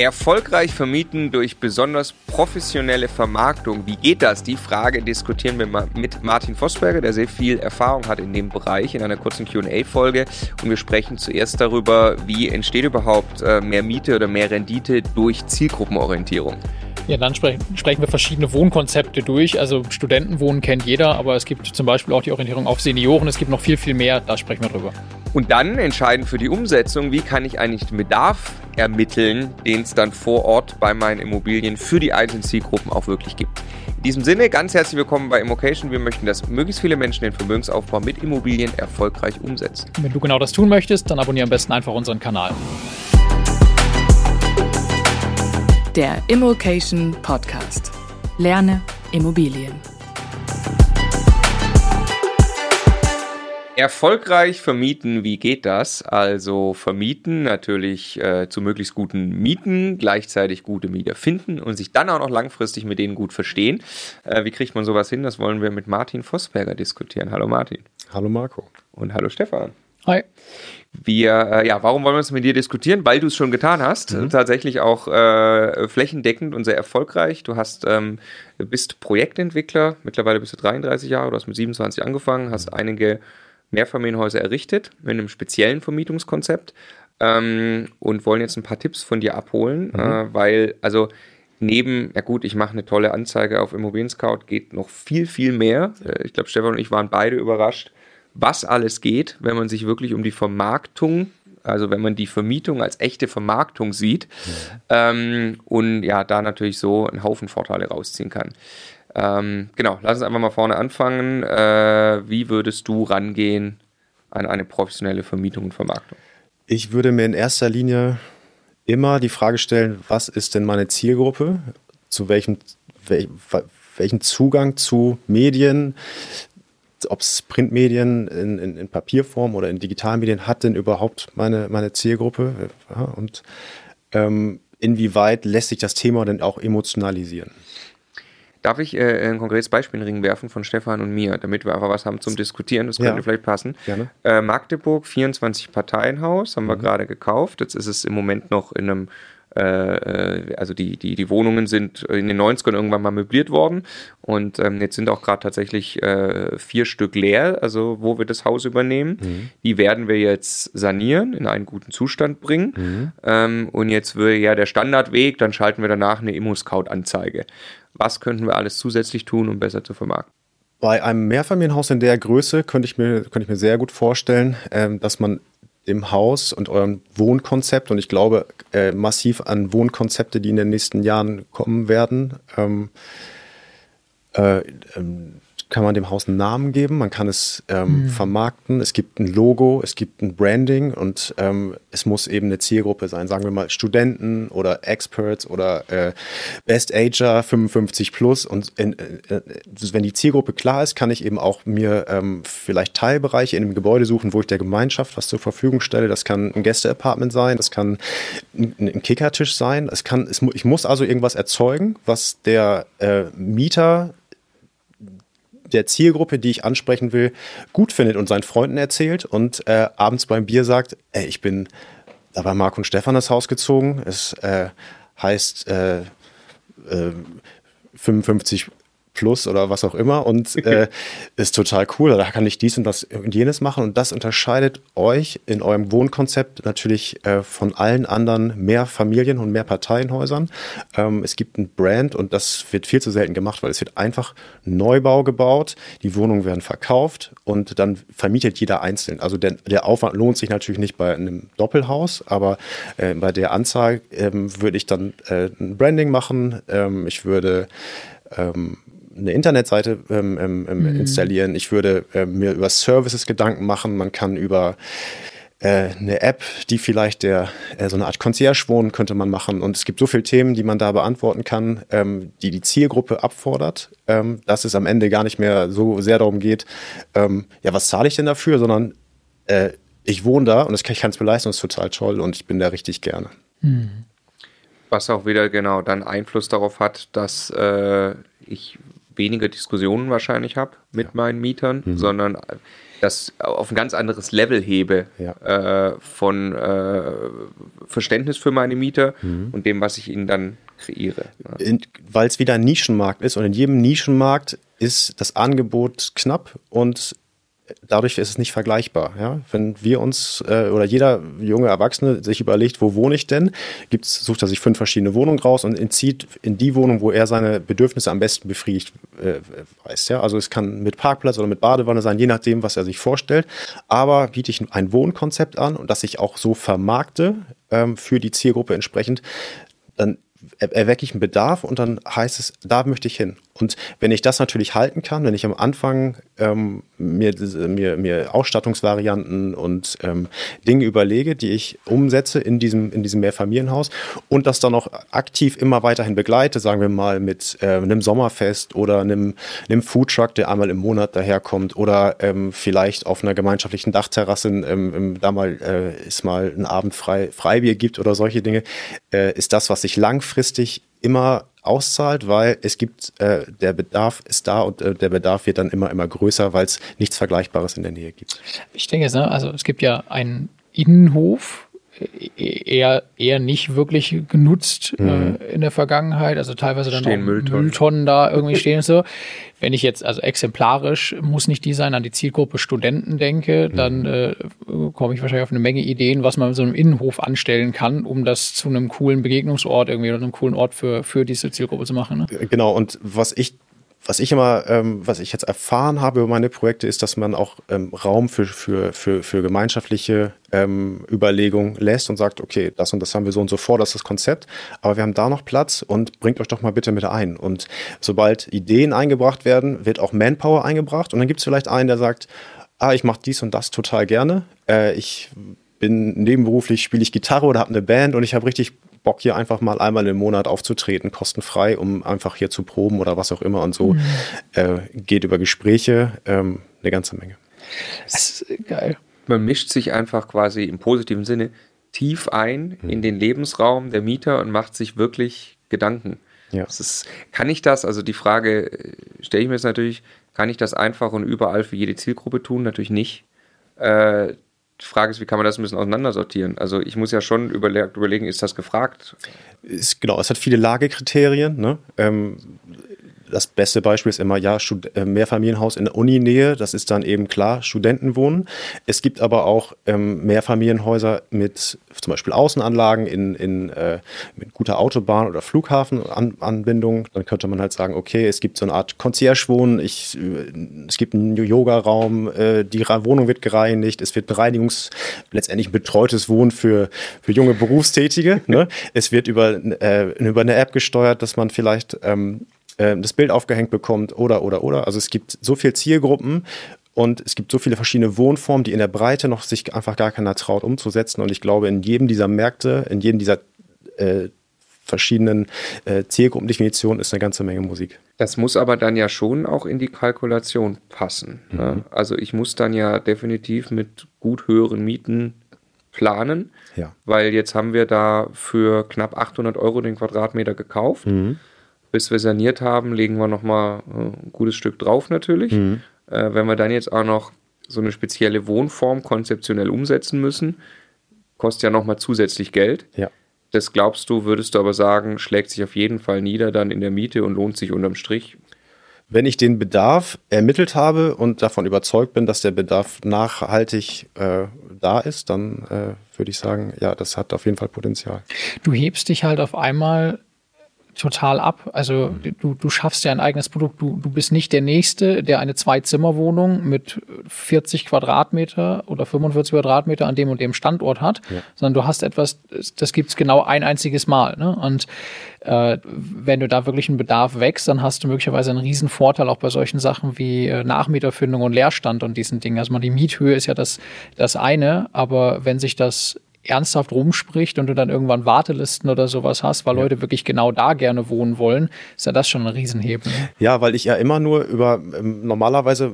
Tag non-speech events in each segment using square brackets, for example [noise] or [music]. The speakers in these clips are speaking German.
Erfolgreich vermieten durch besonders professionelle Vermarktung. Wie geht das? Die Frage diskutieren wir mit Martin Vosberger, der sehr viel Erfahrung hat in dem Bereich, in einer kurzen QA-Folge. Und wir sprechen zuerst darüber, wie entsteht überhaupt äh, mehr Miete oder mehr Rendite durch Zielgruppenorientierung. Ja, dann sprechen, sprechen wir verschiedene Wohnkonzepte durch. Also Studentenwohnen kennt jeder, aber es gibt zum Beispiel auch die Orientierung auf Senioren. Es gibt noch viel, viel mehr. Da sprechen wir drüber. Und dann entscheiden für die Umsetzung, wie kann ich eigentlich den Bedarf ermitteln, den es dann vor Ort bei meinen Immobilien für die einzelnen Zielgruppen auch wirklich gibt. In diesem Sinne, ganz herzlich willkommen bei Immocation. Wir möchten, dass möglichst viele Menschen den Vermögensaufbau mit Immobilien erfolgreich umsetzen. Wenn du genau das tun möchtest, dann abonniere am besten einfach unseren Kanal. Der Immokation Podcast. Lerne Immobilien. Erfolgreich vermieten, wie geht das? Also vermieten natürlich äh, zu möglichst guten Mieten, gleichzeitig gute Mieter finden und sich dann auch noch langfristig mit denen gut verstehen. Äh, wie kriegt man sowas hin? Das wollen wir mit Martin Vossberger diskutieren. Hallo Martin. Hallo Marco. Und hallo Stefan. Hi. Wir, äh, ja, warum wollen wir es mit dir diskutieren? Weil du es schon getan hast. Mhm. Tatsächlich auch äh, flächendeckend und sehr erfolgreich. Du hast, ähm, bist Projektentwickler. Mittlerweile bist du 33 Jahre. Du hast mit 27 angefangen, hast mhm. einige Mehrfamilienhäuser errichtet mit einem speziellen Vermietungskonzept ähm, und wollen jetzt ein paar Tipps von dir abholen, mhm. äh, weil, also neben, ja gut, ich mache eine tolle Anzeige auf Immobilien Scout, geht noch viel, viel mehr. Äh, ich glaube, Stefan und ich waren beide überrascht, was alles geht, wenn man sich wirklich um die Vermarktung, also wenn man die Vermietung als echte Vermarktung sieht mhm. ähm, und ja, da natürlich so einen Haufen Vorteile rausziehen kann. Ähm, genau, lass uns einfach mal vorne anfangen. Äh, wie würdest du rangehen an eine professionelle Vermietung und Vermarktung? Ich würde mir in erster Linie immer die Frage stellen, was ist denn meine Zielgruppe? Zu welchem, wel, welchen Zugang zu Medien, ob es Printmedien in, in, in, Papierform oder in Digitalmedien hat denn überhaupt meine, meine Zielgruppe? Ja, und ähm, inwieweit lässt sich das Thema denn auch emotionalisieren? Darf ich äh, ein konkretes Beispiel in den Ring werfen von Stefan und mir, damit wir einfach was haben zum Diskutieren? Das könnte ja. vielleicht passen. Äh, Magdeburg, 24 Parteienhaus, haben mhm. wir gerade gekauft. Jetzt ist es im Moment noch in einem äh, äh, also die, die, die Wohnungen sind in den 90ern irgendwann mal möbliert worden und ähm, jetzt sind auch gerade tatsächlich äh, vier Stück leer, also wo wir das Haus übernehmen. Mhm. Die werden wir jetzt sanieren, in einen guten Zustand bringen mhm. ähm, und jetzt würde ja der Standardweg, dann schalten wir danach eine Immo-Scout-Anzeige. Was könnten wir alles zusätzlich tun, um besser zu vermarkten? Bei einem Mehrfamilienhaus in der Größe könnte ich mir, könnte ich mir sehr gut vorstellen, ähm, dass man dem Haus und eurem Wohnkonzept. Und ich glaube äh, massiv an Wohnkonzepte, die in den nächsten Jahren kommen werden, ähm, äh, ähm, kann man dem Haus einen Namen geben, man kann es ähm, mhm. vermarkten, es gibt ein Logo, es gibt ein Branding und ähm, es muss eben eine Zielgruppe sein, sagen wir mal Studenten oder Experts oder äh, Best Ager 55 plus und in, äh, wenn die Zielgruppe klar ist, kann ich eben auch mir ähm, vielleicht Teilbereiche in einem Gebäude suchen, wo ich der Gemeinschaft was zur Verfügung stelle. Das kann ein Gästeapartment sein, das kann ein, ein Kickertisch sein, es kann, es, ich muss also irgendwas erzeugen, was der äh, Mieter der Zielgruppe, die ich ansprechen will, gut findet und seinen Freunden erzählt und äh, abends beim Bier sagt, ey, ich bin da bei Marc und Stefan das Haus gezogen. Es äh, heißt äh, 55 äh, Plus oder was auch immer und [laughs] äh, ist total cool. Da kann ich dies und das und jenes machen und das unterscheidet euch in eurem Wohnkonzept natürlich äh, von allen anderen mehr Familien und mehr Parteienhäusern. Ähm, es gibt ein Brand und das wird viel zu selten gemacht, weil es wird einfach Neubau gebaut, die Wohnungen werden verkauft und dann vermietet jeder einzeln. Also der, der Aufwand lohnt sich natürlich nicht bei einem Doppelhaus, aber äh, bei der Anzahl ähm, würde ich dann äh, ein Branding machen. Ähm, ich würde ähm, eine Internetseite ähm, ähm, ähm, mhm. installieren. Ich würde äh, mir über Services Gedanken machen. Man kann über äh, eine App, die vielleicht der äh, so eine Art Concierge wohnen könnte man machen. Und es gibt so viele Themen, die man da beantworten kann, ähm, die die Zielgruppe abfordert, ähm, dass es am Ende gar nicht mehr so sehr darum geht, ähm, ja, was zahle ich denn dafür, sondern äh, ich wohne da und das kann, ich kann es beleisten, das ist total toll und ich bin da richtig gerne. Mhm. Was auch wieder genau dann Einfluss darauf hat, dass äh, ich weniger Diskussionen wahrscheinlich habe mit ja. meinen Mietern, mhm. sondern das auf ein ganz anderes Level hebe ja. äh, von äh, Verständnis für meine Mieter mhm. und dem, was ich ihnen dann kreiere. Ja. Weil es wieder ein Nischenmarkt ist und in jedem Nischenmarkt ist das Angebot knapp und dadurch ist es nicht vergleichbar. Ja? Wenn wir uns äh, oder jeder junge Erwachsene sich überlegt, wo wohne ich denn, gibt's, sucht er sich fünf verschiedene Wohnungen raus und entzieht in die Wohnung, wo er seine Bedürfnisse am besten befriedigt äh, weiß. Ja? Also es kann mit Parkplatz oder mit Badewanne sein, je nachdem, was er sich vorstellt. Aber biete ich ein Wohnkonzept an und das ich auch so vermarkte ähm, für die Zielgruppe entsprechend, dann erwecke ich einen Bedarf und dann heißt es, da möchte ich hin. Und wenn ich das natürlich halten kann, wenn ich am Anfang ähm, mir, mir, mir Ausstattungsvarianten und ähm, Dinge überlege, die ich umsetze in diesem, in diesem Mehrfamilienhaus und das dann auch aktiv immer weiterhin begleite, sagen wir mal mit äh, einem Sommerfest oder einem, einem Foodtruck, der einmal im Monat daherkommt oder ähm, vielleicht auf einer gemeinschaftlichen Dachterrasse ähm, da mal äh, ist mal ein Abend frei, Freibier gibt oder solche Dinge, äh, ist das, was sich langfristig immer auszahlt, weil es gibt, äh, der Bedarf ist da und äh, der Bedarf wird dann immer, immer größer, weil es nichts Vergleichbares in der Nähe gibt. Ich denke, also es gibt ja einen Innenhof, eher, eher nicht wirklich genutzt äh, mhm. äh, in der Vergangenheit. Also teilweise dann stehen auch Mülltonnen. Mülltonnen da irgendwie [laughs] stehen und so. Wenn ich jetzt also exemplarisch, muss nicht die sein, an die Zielgruppe Studenten denke, mhm. dann äh, komme ich wahrscheinlich auf eine Menge Ideen, was man in so einem Innenhof anstellen kann, um das zu einem coolen Begegnungsort irgendwie oder einem coolen Ort für, für diese Zielgruppe zu machen. Ne? Genau, und was ich was ich immer, ähm, was ich jetzt erfahren habe über meine Projekte, ist, dass man auch ähm, Raum für, für, für, für gemeinschaftliche ähm, Überlegungen lässt und sagt, okay, das und das haben wir so und so vor, das ist das Konzept, aber wir haben da noch Platz und bringt euch doch mal bitte mit ein. Und sobald Ideen eingebracht werden, wird auch Manpower eingebracht und dann gibt es vielleicht einen, der sagt, ah, ich mache dies und das total gerne. Äh, ich bin nebenberuflich, spiele ich Gitarre oder habe eine Band und ich habe richtig Bock, hier einfach mal einmal im Monat aufzutreten, kostenfrei, um einfach hier zu proben oder was auch immer. Und so mhm. äh, geht über Gespräche ähm, eine ganze Menge. Das ist geil. Man mischt sich einfach quasi im positiven Sinne tief ein mhm. in den Lebensraum der Mieter und macht sich wirklich Gedanken. Ja. Ist, kann ich das, also die Frage äh, stelle ich mir jetzt natürlich, kann ich das einfach und überall für jede Zielgruppe tun? Natürlich nicht. Äh, die Frage ist, wie kann man das ein bisschen auseinandersortieren? Also ich muss ja schon überlegen, ist das gefragt? Ist, genau, es hat viele Lagekriterien. Ne? Ähm, das beste Beispiel ist immer, ja, äh, Mehrfamilienhaus in der Uninähe, das ist dann eben klar, Studentenwohnen. Es gibt aber auch ähm, Mehrfamilienhäuser mit zum Beispiel Außenanlagen in, in äh, mit guter Autobahn- oder Flughafenanbindung. Dann könnte man halt sagen, okay, es gibt so eine Art Concierge-Wohnen, ich, äh, es gibt einen Yoga-Raum, äh, die Wohnung wird gereinigt, es wird Bereinigungs-, letztendlich ein betreutes Wohnen für, für junge Berufstätige. ne? Es wird über, äh, über eine App gesteuert, dass man vielleicht ähm, äh, das Bild aufgehängt bekommt oder, oder, oder. Also es gibt so viele Zielgruppen und es gibt so viele verschiedene Wohnformen, die in der Breite noch sich einfach gar keiner traut umzusetzen. Und ich glaube, in jedem dieser Märkte, in jedem dieser äh, verschiedenen äh, Zielgruppendefinitionen ist eine ganze Menge Musik. Das muss aber dann ja schon auch in die Kalkulation passen. Ne? Mhm. Ne? Also ich muss dann ja definitiv mit gut höheren Mieten planen, ja. weil jetzt haben wir da für knapp 800 Euro den Quadratmeter gekauft. Mhm bis wir saniert haben, legen wir nochmal äh, ein gutes Stück drauf natürlich. Mhm. Äh, wenn wir dann jetzt auch noch so eine spezielle Wohnform konzeptionell umsetzen müssen, kostet ja nochmal zusätzlich Geld. Ja. Das glaubst du, würdest du aber sagen, schlägt sich auf jeden Fall nieder dann in der Miete und lohnt sich unterm Strich? Wenn ich den Bedarf ermittelt habe und davon überzeugt bin, dass der Bedarf nachhaltig äh, da ist, dann äh, würde ich sagen, ja, das hat auf jeden Fall Potenzial. Du hebst dich halt auf einmal total ab. Also du, du schaffst ja ein eigenes Produkt. Du, du bist nicht der Nächste, der eine Zwei-Zimmer-Wohnung mit 40 Quadratmeter oder 45 Quadratmeter an dem und dem Standort hat, ja. sondern du hast etwas, das gibt es genau ein einziges Mal. Ne? Und äh, wenn du da wirklich einen Bedarf wächst, dann hast du möglicherweise einen riesen Vorteil auch bei solchen Sachen wie äh, Nachmieterfindung und Leerstand und diesen Dingen. Also mal die Miethöhe ist ja das, das eine, aber wenn sich das ernsthaft rumspricht und du dann irgendwann Wartelisten oder sowas hast, weil ja. Leute wirklich genau da gerne wohnen wollen, ist ja das schon ein Riesenhebel. Ja, weil ich ja immer nur über, ähm, normalerweise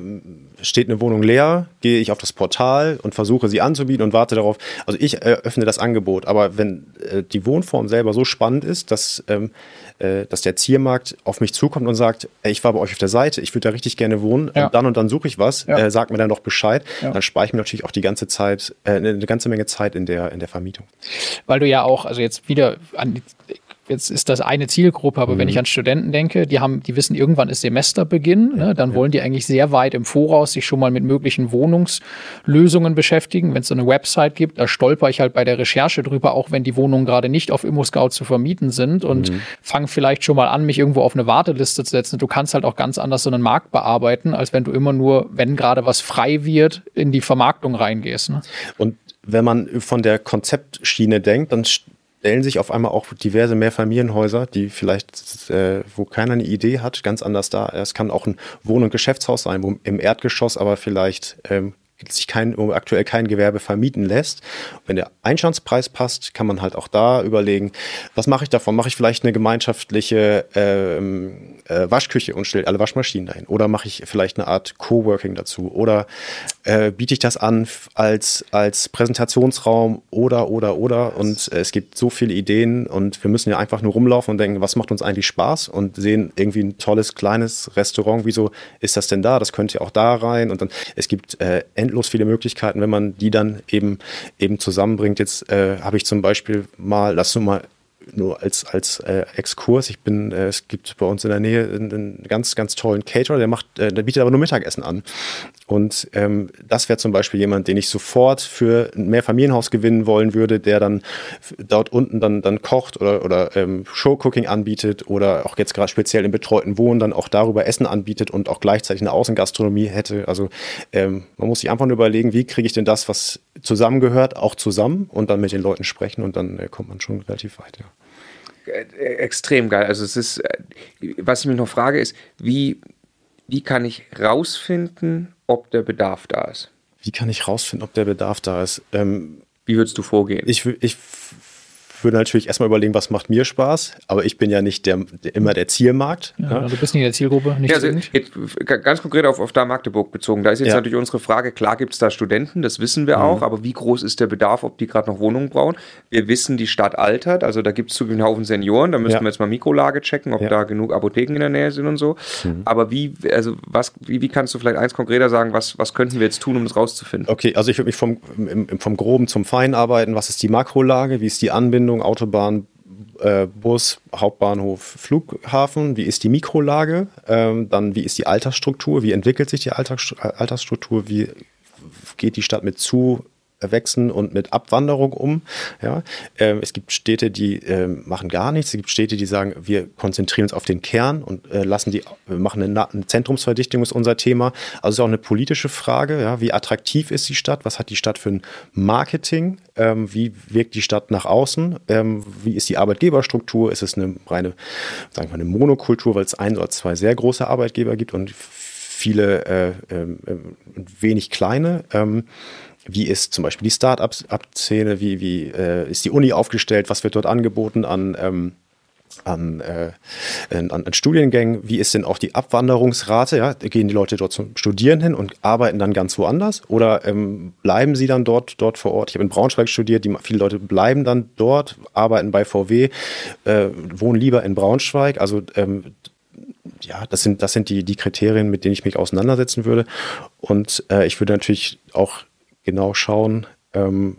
steht eine Wohnung leer, gehe ich auf das Portal und versuche sie anzubieten und warte darauf. Also ich eröffne das Angebot, aber wenn äh, die Wohnform selber so spannend ist, dass, ähm, äh, dass der Ziermarkt auf mich zukommt und sagt, ey, ich war bei euch auf der Seite, ich würde da richtig gerne wohnen ja. und dann und dann suche ich was, ja. äh, sag mir dann doch Bescheid, ja. dann spare ich mir natürlich auch die ganze Zeit, äh, eine ganze Menge Zeit in der, in der Vermietung. Weil du ja auch, also jetzt wieder an die jetzt ist das eine Zielgruppe, aber mhm. wenn ich an Studenten denke, die haben, die wissen, irgendwann ist Semesterbeginn, ne, dann wollen die eigentlich sehr weit im Voraus sich schon mal mit möglichen Wohnungslösungen beschäftigen. Wenn es so eine Website gibt, da stolper ich halt bei der Recherche drüber, auch wenn die Wohnungen gerade nicht auf ImmoScout zu vermieten sind und mhm. fange vielleicht schon mal an, mich irgendwo auf eine Warteliste zu setzen. Du kannst halt auch ganz anders so einen Markt bearbeiten, als wenn du immer nur, wenn gerade was frei wird, in die Vermarktung reingehst. Ne? Und wenn man von der Konzeptschiene denkt, dann stellen sich auf einmal auch diverse Mehrfamilienhäuser, die vielleicht, äh, wo keiner eine Idee hat, ganz anders da. Es kann auch ein Wohn- und Geschäftshaus sein, wo im Erdgeschoss aber vielleicht ähm, sich kein, aktuell kein Gewerbe vermieten lässt. Wenn der Einstandspreis passt, kann man halt auch da überlegen, was mache ich davon? Mache ich vielleicht eine gemeinschaftliche ähm, äh, Waschküche und stelle alle Waschmaschinen dahin? Oder mache ich vielleicht eine Art Coworking dazu? Oder äh, biete ich das an als, als Präsentationsraum? Oder, oder, oder. Und äh, es gibt so viele Ideen und wir müssen ja einfach nur rumlaufen und denken, was macht uns eigentlich Spaß? Und sehen irgendwie ein tolles, kleines Restaurant. Wieso ist das denn da? Das könnte ja auch da rein. Und dann, es gibt äh, endlos viele Möglichkeiten, wenn man die dann eben, eben zusammenbringt. Jetzt äh, habe ich zum Beispiel mal, lass du mal nur als, als äh, Exkurs. Ich bin, äh, es gibt bei uns in der Nähe einen, einen ganz, ganz tollen Caterer, der macht, äh, der bietet aber nur Mittagessen an. Und ähm, das wäre zum Beispiel jemand, den ich sofort für ein Mehrfamilienhaus gewinnen wollen würde, der dann dort unten dann, dann kocht oder, oder ähm, Showcooking anbietet oder auch jetzt gerade speziell im betreuten Wohnen dann auch darüber Essen anbietet und auch gleichzeitig eine Außengastronomie hätte. Also ähm, man muss sich einfach nur überlegen, wie kriege ich denn das, was zusammengehört, auch zusammen und dann mit den Leuten sprechen und dann äh, kommt man schon relativ weit. Ja. Äh, extrem geil. Also es ist, äh, was ich mich noch frage, ist, wie, wie kann ich rausfinden, ob der Bedarf da ist? Wie kann ich rausfinden, ob der Bedarf da ist? Ähm, wie würdest du vorgehen? Ich, ich würde natürlich erstmal überlegen, was macht mir Spaß, aber ich bin ja nicht der, der immer der Zielmarkt. Ja, ja. Du bist nicht der Zielgruppe, nicht ja, also jetzt, Ganz konkret auf, auf da Magdeburg bezogen. Da ist jetzt ja. natürlich unsere Frage, klar gibt es da Studenten, das wissen wir mhm. auch, aber wie groß ist der Bedarf, ob die gerade noch Wohnungen brauchen? Wir wissen, die Stadt altert, also da gibt es zugegeben einen Haufen Senioren, da müssen wir jetzt mal Mikrolage checken, ob da genug Apotheken in der Nähe sind und so. Mhm. Aber wie, also was, wie, wie kannst du vielleicht eins konkreter sagen, was, was könnten wir jetzt tun, um das rauszufinden? Okay, also ich würde mich vom, im, vom Groben zum Feinen arbeiten. Was ist die Makrolage? Wie ist die Anbindung, Autobahn, äh, Bus, Hauptbahnhof, Flughafen, wie ist die Mikrolage, ähm, dann wie ist die Altersstruktur, wie entwickelt sich die Altersstruktur, wie geht die Stadt mit zu Wechseln und mit Abwanderung um. Ja, ähm, es gibt Städte, die äh, machen gar nichts. Es gibt Städte, die sagen, wir konzentrieren uns auf den Kern und äh, lassen die, wir machen eine, eine, Zentrumsverdichtung ist unser Thema. Also es ist auch eine politische Frage. Ja, wie attraktiv ist die Stadt? Was hat die Stadt für ein Marketing? Ähm, wie wirkt die Stadt nach außen? Ähm, wie ist die Arbeitgeberstruktur? Ist es eine reine, sagen wir eine Monokultur, weil es ein oder zwei sehr große Arbeitgeber gibt und viele äh, äh, wenig kleine? Wie ist zum Beispiel die Start-up-Szene, wie, wie äh, ist die Uni aufgestellt, was wird dort angeboten an, ähm, an, äh, an, an, Studiengängen, wie ist denn auch die Abwanderungsrate? Ja? Gehen die Leute dort zum Studieren hin und arbeiten dann ganz woanders oder ähm, bleiben sie dann dort, dort vor Ort? Ich habe in Braunschweig studiert, die, viele Leute bleiben dann dort, arbeiten bei VW, äh, wohnen lieber in Braunschweig. Also ähm, ja, das sind, das sind die, die Kriterien, mit denen ich mich auseinandersetzen würde. Und äh, ich würde natürlich auch genau schauen, ähm,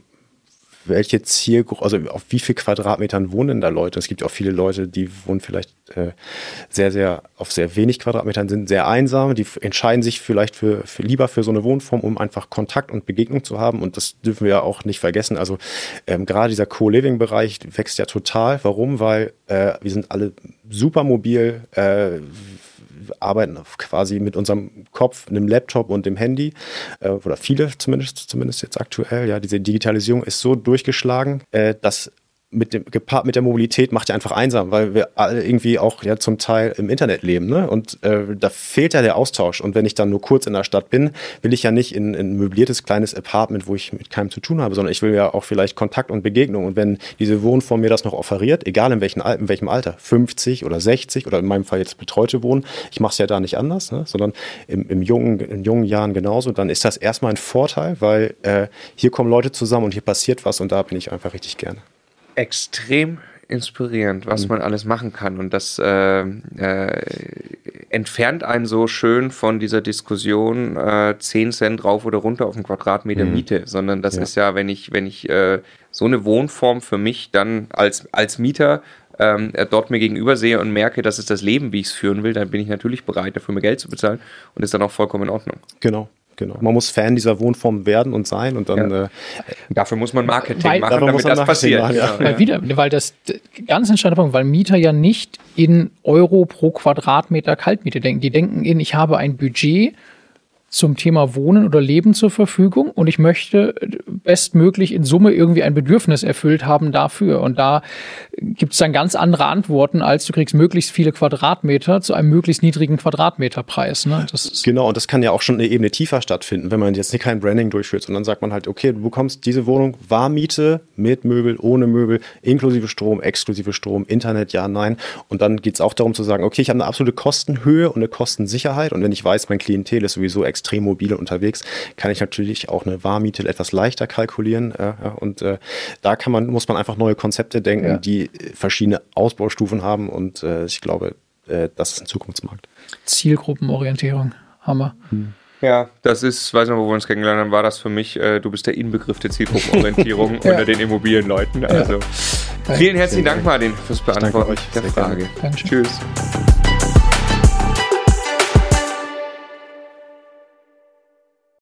welche Zielgruppe, also auf wie viel Quadratmetern wohnen da Leute? Es gibt auch viele Leute, die wohnen vielleicht äh, sehr, sehr auf sehr wenig Quadratmetern, sind sehr einsam, die entscheiden sich vielleicht für, für lieber für so eine Wohnform, um einfach Kontakt und Begegnung zu haben. Und das dürfen wir ja auch nicht vergessen. Also ähm, gerade dieser Co-Living-Bereich wächst ja total. Warum? Weil äh, wir sind alle super mobil. Äh, arbeiten quasi mit unserem Kopf, einem Laptop und dem Handy, äh, oder viele zumindest, zumindest jetzt aktuell. Ja, diese Digitalisierung ist so durchgeschlagen, äh, dass mit dem gepaart mit der Mobilität macht ja einfach einsam, weil wir alle irgendwie auch ja zum Teil im Internet leben, ne? Und äh, da fehlt ja der Austausch. Und wenn ich dann nur kurz in der Stadt bin, will ich ja nicht in, in ein möbliertes kleines Apartment, wo ich mit keinem zu tun habe, sondern ich will ja auch vielleicht Kontakt und Begegnung. Und wenn diese Wohnform mir das noch offeriert, egal in welchem, in welchem Alter, 50 oder 60 oder in meinem Fall jetzt betreute Wohnen, ich mache es ja da nicht anders, ne? sondern im, im jungen, in jungen Jahren genauso, dann ist das erstmal ein Vorteil, weil äh, hier kommen Leute zusammen und hier passiert was und da bin ich einfach richtig gerne extrem inspirierend, was mhm. man alles machen kann. Und das äh, äh, entfernt einen so schön von dieser Diskussion äh, 10 Cent rauf oder runter auf einen Quadratmeter mhm. Miete, sondern das ja. ist ja, wenn ich, wenn ich äh, so eine Wohnform für mich dann als, als Mieter ähm, dort mir gegenüber sehe und merke, das ist das Leben, wie ich es führen will, dann bin ich natürlich bereit, dafür mehr Geld zu bezahlen und ist dann auch vollkommen in Ordnung. Genau. Genau. Man muss Fan dieser Wohnform werden und sein und dann. Ja. Äh, dafür muss man Marketing weil, machen, damit das passiert. Machen, ja. Weil wieder, weil das ganz entscheidende Punkt, weil Mieter ja nicht in Euro pro Quadratmeter Kaltmiete denken. Die denken in, ich habe ein Budget zum Thema Wohnen oder Leben zur Verfügung und ich möchte bestmöglich in Summe irgendwie ein Bedürfnis erfüllt haben dafür. Und da gibt es dann ganz andere Antworten, als du kriegst möglichst viele Quadratmeter zu einem möglichst niedrigen Quadratmeterpreis. Ne? genau, und das kann ja auch schon eine Ebene tiefer stattfinden, wenn man jetzt nicht kein Branding durchführt, sondern sagt man halt, okay, du bekommst diese Wohnung Warmmiete mit Möbel, ohne Möbel, inklusive Strom, exklusive Strom, Internet, ja, nein. Und dann geht es auch darum zu sagen, okay, ich habe eine absolute Kostenhöhe und eine Kostensicherheit. Und wenn ich weiß, mein Klientel ist sowieso extrem extrem mobile unterwegs, kann ich natürlich auch eine Warmmiete etwas leichter kalkulieren. Äh, und äh, da kann man, muss man einfach neue Konzepte denken, ja. die verschiedene Ausbaustufen haben. Und äh, ich glaube, äh, das ist ein Zukunftsmarkt. Zielgruppenorientierung, Hammer. Hm. Ja, das ist, weiß nicht, wo wir uns kennengelernt haben, war das für mich, äh, du bist der Inbegriff der Zielgruppenorientierung [laughs] ja. unter den Immobilienleuten. Also ja. vielen herzlichen Dank, Martin, fürs Beantworten der Frage. Tschüss.